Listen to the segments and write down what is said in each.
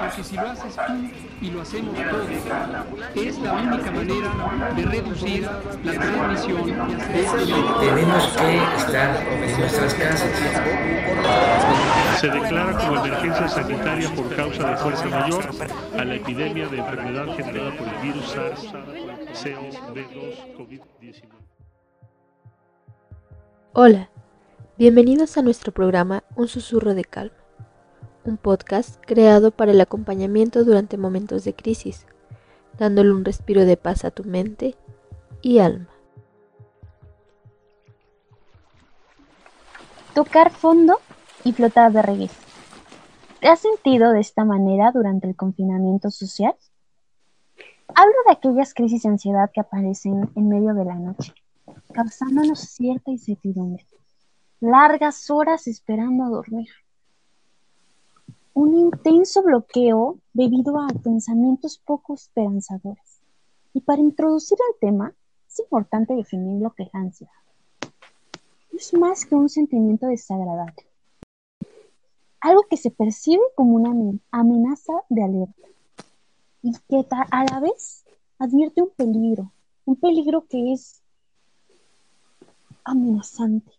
Porque si lo haces tú y lo hacemos todos, es la única manera de reducir la transmisión Tenemos que estar en nuestras casas. Se declara como emergencia sanitaria por causa de fuerza mayor a la epidemia de enfermedad generada por el virus SARS-CoV-2 COVID-19. Hola, bienvenidos a nuestro programa Un susurro de calma un podcast creado para el acompañamiento durante momentos de crisis, dándole un respiro de paz a tu mente y alma. Tocar fondo y flotar de regreso. ¿Te has sentido de esta manera durante el confinamiento social? Hablo de aquellas crisis de ansiedad que aparecen en medio de la noche, causándonos cierta incertidumbre, largas horas esperando a dormir un intenso bloqueo debido a pensamientos poco esperanzadores. Y para introducir el tema, es importante definir lo que es la ansiedad. Es más que un sentimiento desagradable, algo que se percibe como una amenaza de alerta. Y que a la vez advierte un peligro, un peligro que es amenazante,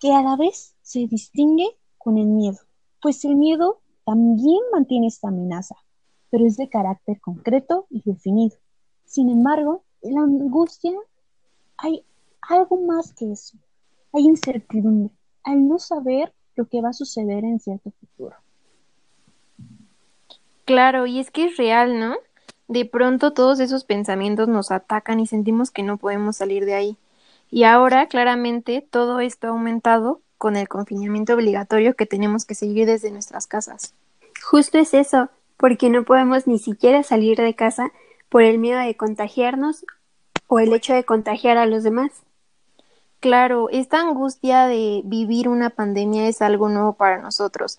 que a la vez se distingue con el miedo pues el miedo también mantiene esta amenaza, pero es de carácter concreto y definido. Sin embargo, la angustia hay algo más que eso. Hay incertidumbre, al no saber lo que va a suceder en cierto futuro. Claro, y es que es real, ¿no? De pronto todos esos pensamientos nos atacan y sentimos que no podemos salir de ahí. Y ahora, claramente, todo esto ha aumentado con el confinamiento obligatorio que tenemos que seguir desde nuestras casas. Justo es eso, porque no podemos ni siquiera salir de casa por el miedo de contagiarnos o el hecho de contagiar a los demás. Claro, esta angustia de vivir una pandemia es algo nuevo para nosotros.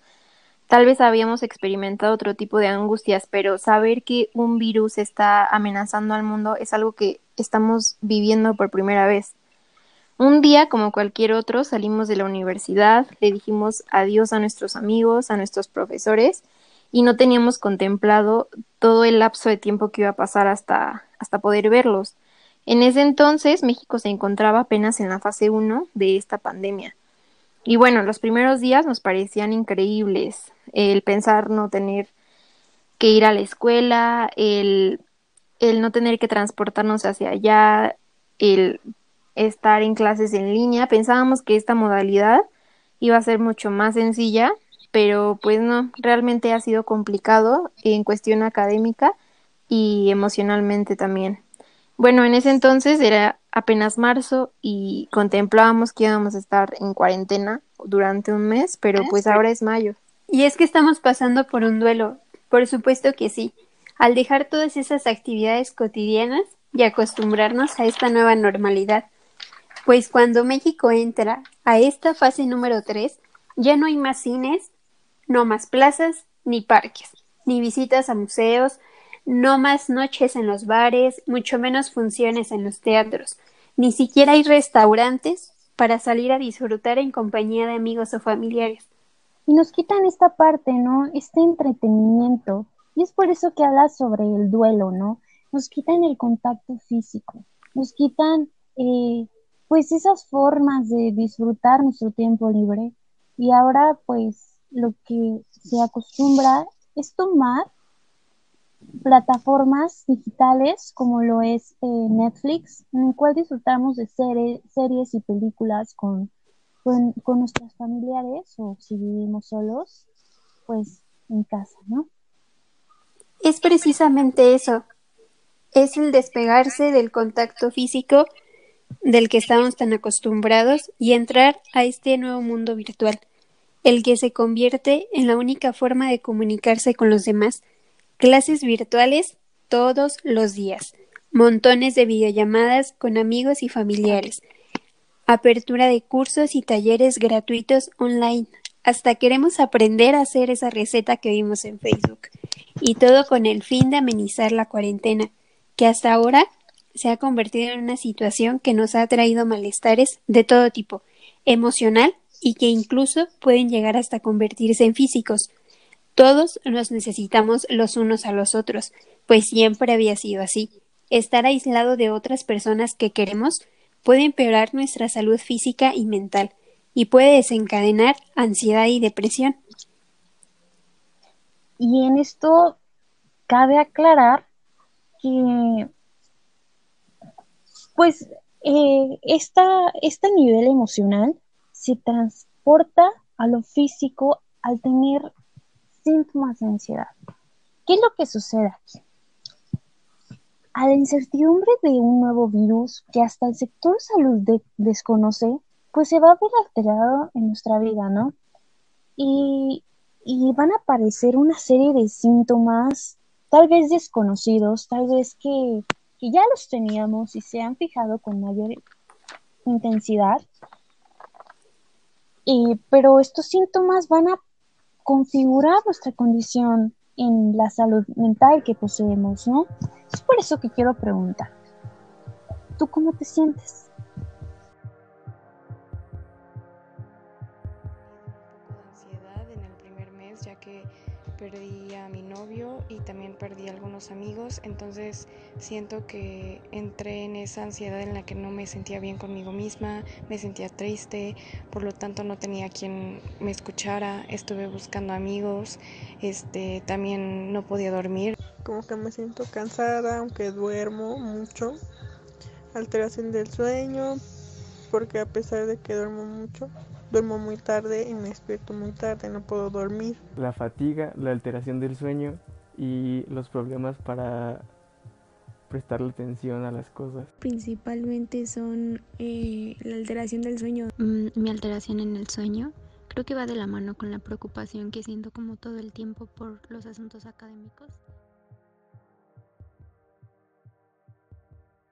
Tal vez habíamos experimentado otro tipo de angustias, pero saber que un virus está amenazando al mundo es algo que estamos viviendo por primera vez. Un día, como cualquier otro, salimos de la universidad, le dijimos adiós a nuestros amigos, a nuestros profesores, y no teníamos contemplado todo el lapso de tiempo que iba a pasar hasta, hasta poder verlos. En ese entonces, México se encontraba apenas en la fase 1 de esta pandemia. Y bueno, los primeros días nos parecían increíbles. El pensar no tener que ir a la escuela, el, el no tener que transportarnos hacia allá, el estar en clases en línea. Pensábamos que esta modalidad iba a ser mucho más sencilla, pero pues no, realmente ha sido complicado en cuestión académica y emocionalmente también. Bueno, en ese entonces era apenas marzo y contemplábamos que íbamos a estar en cuarentena durante un mes, pero ah, pues ahora es mayo. Y es que estamos pasando por un duelo, por supuesto que sí. Al dejar todas esas actividades cotidianas y acostumbrarnos a esta nueva normalidad, pues cuando México entra a esta fase número 3, ya no hay más cines, no más plazas ni parques, ni visitas a museos, no más noches en los bares, mucho menos funciones en los teatros, ni siquiera hay restaurantes para salir a disfrutar en compañía de amigos o familiares. Y nos quitan esta parte, ¿no? Este entretenimiento. Y es por eso que habla sobre el duelo, ¿no? Nos quitan el contacto físico, nos quitan eh, pues esas formas de disfrutar nuestro tiempo libre y ahora pues lo que se acostumbra es tomar plataformas digitales como lo es eh, Netflix, en el cual disfrutamos de series y películas con, con, con nuestros familiares o si vivimos solos, pues en casa, ¿no? Es precisamente eso, es el despegarse del contacto físico del que estamos tan acostumbrados y entrar a este nuevo mundo virtual, el que se convierte en la única forma de comunicarse con los demás. Clases virtuales todos los días, montones de videollamadas con amigos y familiares, apertura de cursos y talleres gratuitos online. Hasta queremos aprender a hacer esa receta que vimos en Facebook. Y todo con el fin de amenizar la cuarentena, que hasta ahora se ha convertido en una situación que nos ha traído malestares de todo tipo, emocional y que incluso pueden llegar hasta convertirse en físicos. Todos nos necesitamos los unos a los otros, pues siempre había sido así. Estar aislado de otras personas que queremos puede empeorar nuestra salud física y mental, y puede desencadenar ansiedad y depresión. Y en esto cabe aclarar que, pues, eh, este nivel emocional se transporta a lo físico al tener síntomas de ansiedad. ¿Qué es lo que sucede aquí? A la incertidumbre de un nuevo virus que hasta el sector salud desconoce, pues se va a ver alterado en nuestra vida, ¿no? Y, y van a aparecer una serie de síntomas, tal vez desconocidos, tal vez que, que ya los teníamos y se han fijado con mayor intensidad, y, pero estos síntomas van a configurar nuestra condición en la salud mental que poseemos, ¿no? Es por eso que quiero preguntar, ¿tú cómo te sientes? ansiedad en el primer mes, ya que perdí novio y también perdí algunos amigos, entonces siento que entré en esa ansiedad en la que no me sentía bien conmigo misma, me sentía triste, por lo tanto no tenía quien me escuchara, estuve buscando amigos, este también no podía dormir. Como que me siento cansada, aunque duermo mucho, alteración del sueño, porque a pesar de que duermo mucho, duermo muy tarde y me despierto muy tarde, no puedo dormir. La fatiga, la alteración del sueño y los problemas para prestarle atención a las cosas. Principalmente son eh, la alteración del sueño. Mm, mi alteración en el sueño creo que va de la mano con la preocupación que siento como todo el tiempo por los asuntos académicos.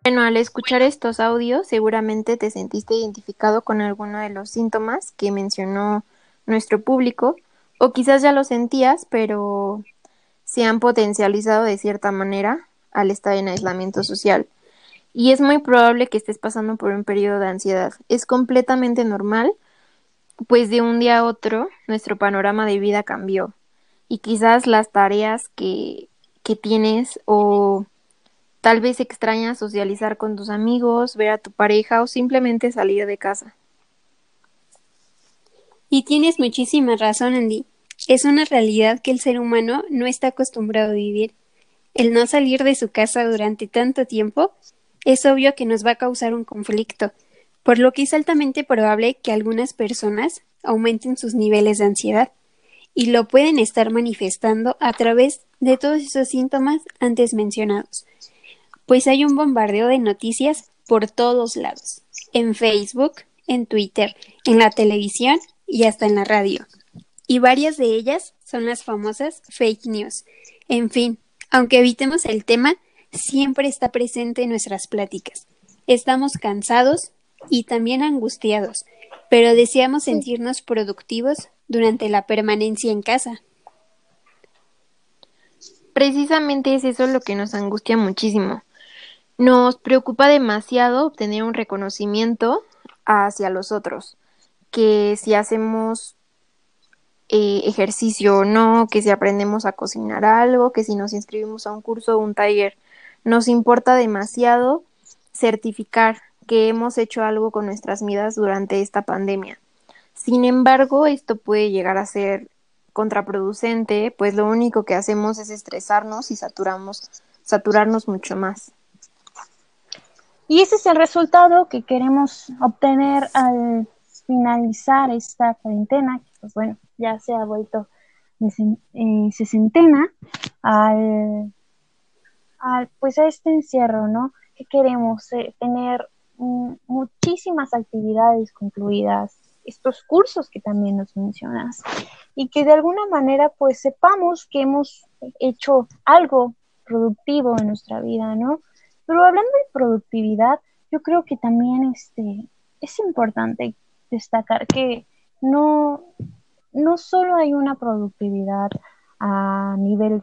Bueno, al escuchar estos audios seguramente te sentiste identificado con alguno de los síntomas que mencionó nuestro público o quizás ya lo sentías, pero se han potencializado de cierta manera al estar en aislamiento social. Y es muy probable que estés pasando por un periodo de ansiedad. Es completamente normal, pues de un día a otro nuestro panorama de vida cambió y quizás las tareas que, que tienes o Tal vez extrañas socializar con tus amigos, ver a tu pareja o simplemente salir de casa. Y tienes muchísima razón, Andy. Es una realidad que el ser humano no está acostumbrado a vivir. El no salir de su casa durante tanto tiempo es obvio que nos va a causar un conflicto, por lo que es altamente probable que algunas personas aumenten sus niveles de ansiedad y lo pueden estar manifestando a través de todos esos síntomas antes mencionados, pues hay un bombardeo de noticias por todos lados, en Facebook, en Twitter, en la televisión y hasta en la radio. Y varias de ellas son las famosas fake news. En fin, aunque evitemos el tema, siempre está presente en nuestras pláticas. Estamos cansados y también angustiados, pero deseamos sentirnos productivos durante la permanencia en casa. Precisamente es eso lo que nos angustia muchísimo. Nos preocupa demasiado obtener un reconocimiento hacia los otros, que si hacemos eh, ejercicio o no, que si aprendemos a cocinar algo, que si nos inscribimos a un curso o un taller. Nos importa demasiado certificar que hemos hecho algo con nuestras vidas durante esta pandemia. Sin embargo, esto puede llegar a ser contraproducente, pues lo único que hacemos es estresarnos y saturamos, saturarnos mucho más. Y ese es el resultado que queremos obtener al finalizar esta cuarentena, que pues bueno, ya se ha vuelto eh, sesentena, al, al, pues a este encierro, ¿no? Que queremos eh, tener mm, muchísimas actividades concluidas, estos cursos que también nos mencionas, y que de alguna manera pues sepamos que hemos hecho algo productivo en nuestra vida, ¿no? Pero hablando de productividad, yo creo que también este, es importante destacar que no, no solo hay una productividad a nivel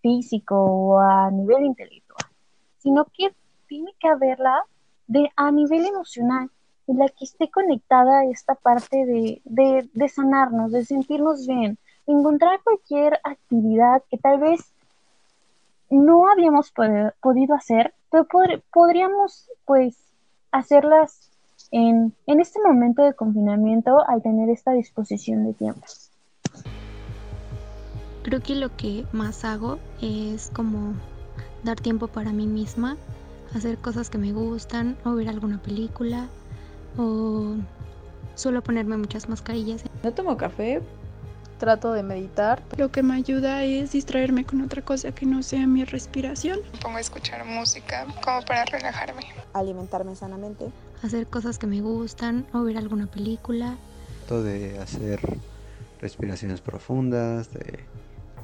físico o a nivel intelectual, sino que tiene que haberla de, a nivel emocional. en la que esté conectada esta parte de, de, de sanarnos, de sentirnos bien, de encontrar cualquier actividad que tal vez no habíamos podido hacer, pero podríamos pues hacerlas en, en este momento de confinamiento al tener esta disposición de tiempo. Creo que lo que más hago es como dar tiempo para mí misma, hacer cosas que me gustan o ver alguna película o solo ponerme muchas mascarillas. No tomo café, trato de meditar. Lo que me ayuda es distraerme con otra cosa que no sea mi respiración. pongo a escuchar música como para relajarme. Alimentarme sanamente. Hacer cosas que me gustan o ver alguna película. Trato de hacer respiraciones profundas, de,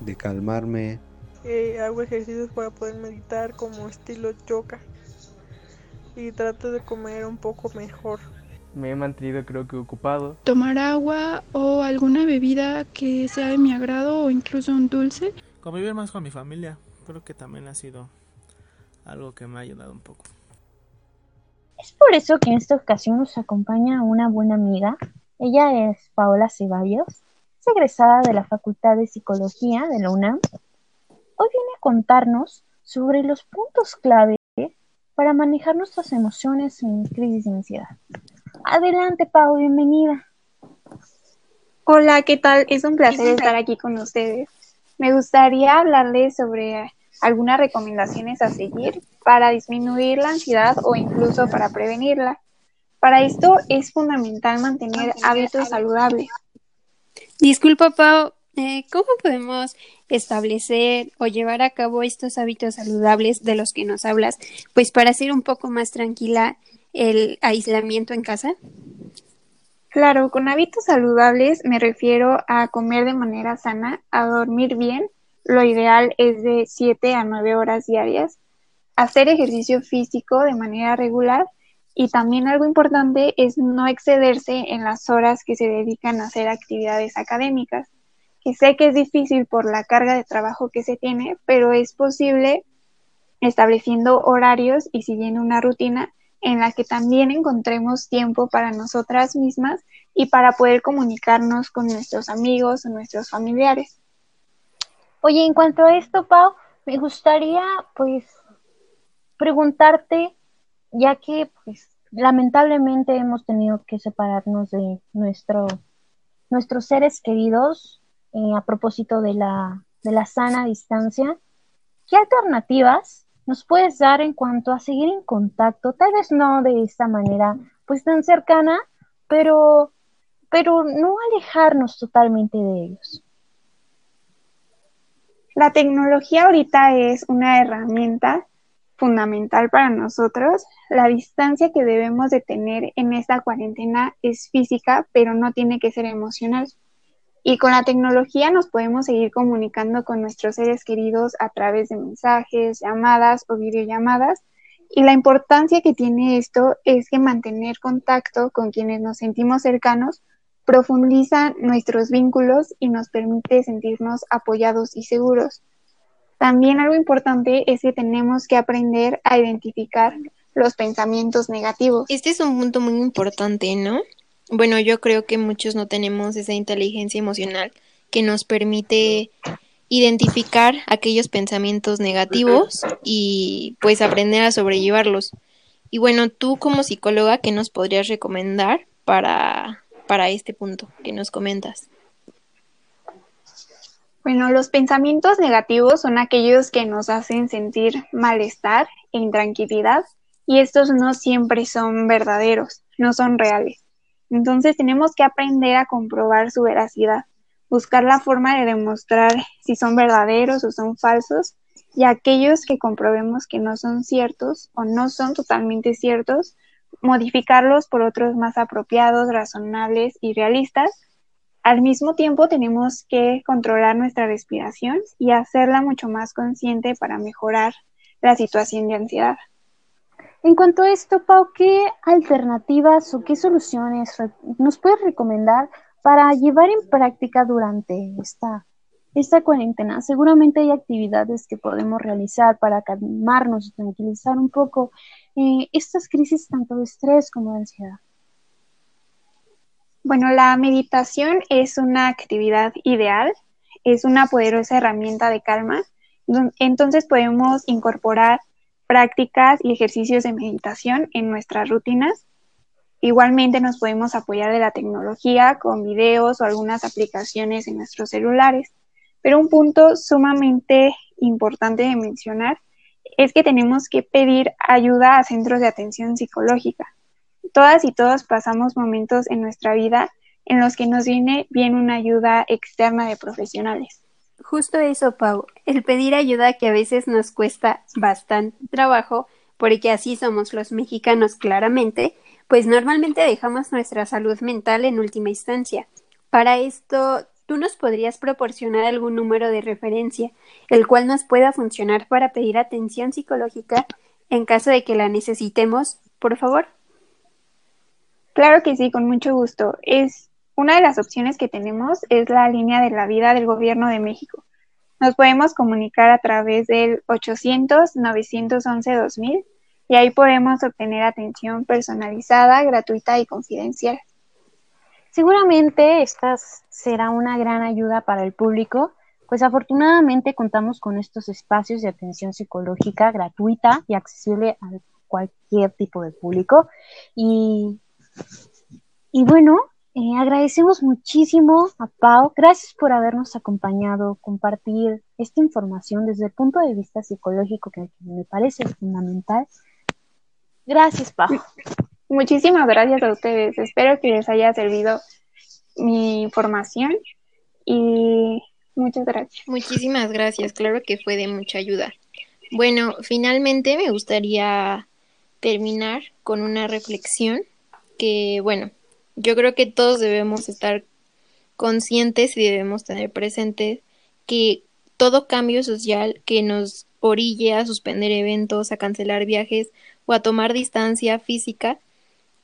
de calmarme. Eh, hago ejercicios para poder meditar como estilo yoga y trato de comer un poco mejor me he mantenido creo que ocupado. Tomar agua o alguna bebida que sea de mi agrado o incluso un dulce. Convivir más con mi familia, creo que también ha sido algo que me ha ayudado un poco. Es por eso que en esta ocasión nos acompaña una buena amiga. Ella es Paola Ceballos, es egresada de la Facultad de Psicología de la UNAM. Hoy viene a contarnos sobre los puntos clave para manejar nuestras emociones en crisis de ansiedad. Adelante, Pau, bienvenida. Hola, ¿qué tal? Es un placer estar aquí con ustedes. Me gustaría hablarles sobre algunas recomendaciones a seguir para disminuir la ansiedad o incluso para prevenirla. Para esto es fundamental mantener hábitos saludables. Disculpa, Pau, eh, ¿cómo podemos establecer o llevar a cabo estos hábitos saludables de los que nos hablas? Pues para ser un poco más tranquila el aislamiento en casa? Claro, con hábitos saludables me refiero a comer de manera sana, a dormir bien, lo ideal es de 7 a 9 horas diarias, hacer ejercicio físico de manera regular. Y también algo importante es no excederse en las horas que se dedican a hacer actividades académicas, que sé que es difícil por la carga de trabajo que se tiene, pero es posible estableciendo horarios y siguiendo una rutina en la que también encontremos tiempo para nosotras mismas y para poder comunicarnos con nuestros amigos o nuestros familiares. Oye, en cuanto a esto, Pau, me gustaría pues preguntarte, ya que pues lamentablemente hemos tenido que separarnos de nuestro, nuestros seres queridos eh, a propósito de la, de la sana distancia, ¿qué alternativas nos puedes dar en cuanto a seguir en contacto, tal vez no de esta manera pues tan cercana, pero, pero no alejarnos totalmente de ellos. La tecnología ahorita es una herramienta fundamental para nosotros. La distancia que debemos de tener en esta cuarentena es física, pero no tiene que ser emocional. Y con la tecnología nos podemos seguir comunicando con nuestros seres queridos a través de mensajes, llamadas o videollamadas. Y la importancia que tiene esto es que mantener contacto con quienes nos sentimos cercanos profundiza nuestros vínculos y nos permite sentirnos apoyados y seguros. También algo importante es que tenemos que aprender a identificar los pensamientos negativos. Este es un punto muy importante, ¿no? Bueno, yo creo que muchos no tenemos esa inteligencia emocional que nos permite identificar aquellos pensamientos negativos y pues aprender a sobrellevarlos. Y bueno, tú como psicóloga, ¿qué nos podrías recomendar para, para este punto que nos comentas? Bueno, los pensamientos negativos son aquellos que nos hacen sentir malestar e intranquilidad y estos no siempre son verdaderos, no son reales. Entonces tenemos que aprender a comprobar su veracidad, buscar la forma de demostrar si son verdaderos o son falsos y aquellos que comprobemos que no son ciertos o no son totalmente ciertos, modificarlos por otros más apropiados, razonables y realistas. Al mismo tiempo tenemos que controlar nuestra respiración y hacerla mucho más consciente para mejorar la situación de ansiedad. En cuanto a esto, Pau, ¿qué alternativas o qué soluciones nos puedes recomendar para llevar en práctica durante esta, esta cuarentena? Seguramente hay actividades que podemos realizar para calmarnos y tranquilizar un poco eh, estas crisis tanto de estrés como de ansiedad. Bueno, la meditación es una actividad ideal, es una poderosa herramienta de calma, entonces podemos incorporar prácticas y ejercicios de meditación en nuestras rutinas. Igualmente nos podemos apoyar de la tecnología con videos o algunas aplicaciones en nuestros celulares. Pero un punto sumamente importante de mencionar es que tenemos que pedir ayuda a centros de atención psicológica. Todas y todos pasamos momentos en nuestra vida en los que nos viene bien una ayuda externa de profesionales. Justo eso, Pau, el pedir ayuda que a veces nos cuesta bastante trabajo, porque así somos los mexicanos claramente, pues normalmente dejamos nuestra salud mental en última instancia. Para esto, ¿tú nos podrías proporcionar algún número de referencia, el cual nos pueda funcionar para pedir atención psicológica en caso de que la necesitemos, por favor? Claro que sí, con mucho gusto. Es una de las opciones que tenemos es la línea de la vida del Gobierno de México. Nos podemos comunicar a través del 800-911-2000 y ahí podemos obtener atención personalizada, gratuita y confidencial. Seguramente esta será una gran ayuda para el público, pues afortunadamente contamos con estos espacios de atención psicológica gratuita y accesible a cualquier tipo de público. Y y bueno, eh, agradecemos muchísimo a Pau. Gracias por habernos acompañado, compartir esta información desde el punto de vista psicológico que me parece fundamental. Gracias, Pau. Muchísimas gracias a ustedes. Espero que les haya servido mi información y muchas gracias. Muchísimas gracias. Claro que fue de mucha ayuda. Bueno, finalmente me gustaría terminar con una reflexión que, bueno, yo creo que todos debemos estar conscientes y debemos tener presente que todo cambio social que nos orille a suspender eventos, a cancelar viajes o a tomar distancia física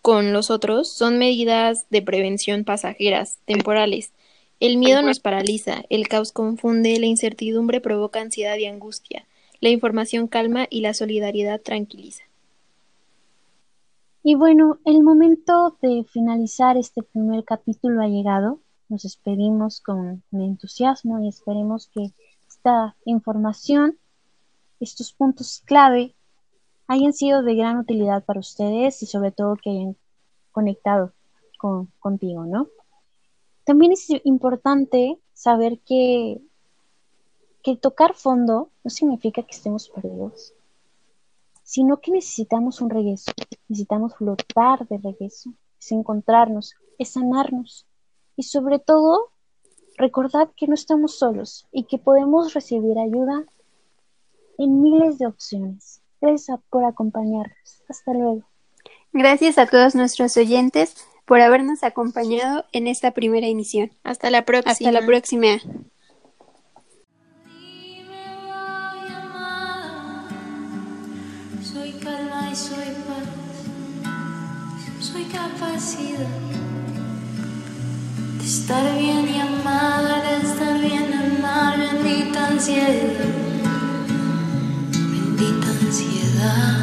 con los otros son medidas de prevención pasajeras, temporales. El miedo nos paraliza, el caos confunde, la incertidumbre provoca ansiedad y angustia, la información calma y la solidaridad tranquiliza. Y bueno, el momento de finalizar este primer capítulo ha llegado. Nos despedimos con entusiasmo y esperemos que esta información, estos puntos clave, hayan sido de gran utilidad para ustedes y sobre todo que hayan conectado con, contigo, ¿no? También es importante saber que, que tocar fondo no significa que estemos perdidos sino que necesitamos un regreso, necesitamos flotar de regreso, es encontrarnos, es sanarnos y sobre todo recordad que no estamos solos y que podemos recibir ayuda en miles de opciones. Gracias por acompañarnos. Hasta luego. Gracias a todos nuestros oyentes por habernos acompañado en esta primera emisión. Hasta la próxima. Hasta la próxima. De estar bien y amar, de estar bien amar, bendita ansiedad, bendita ansiedad.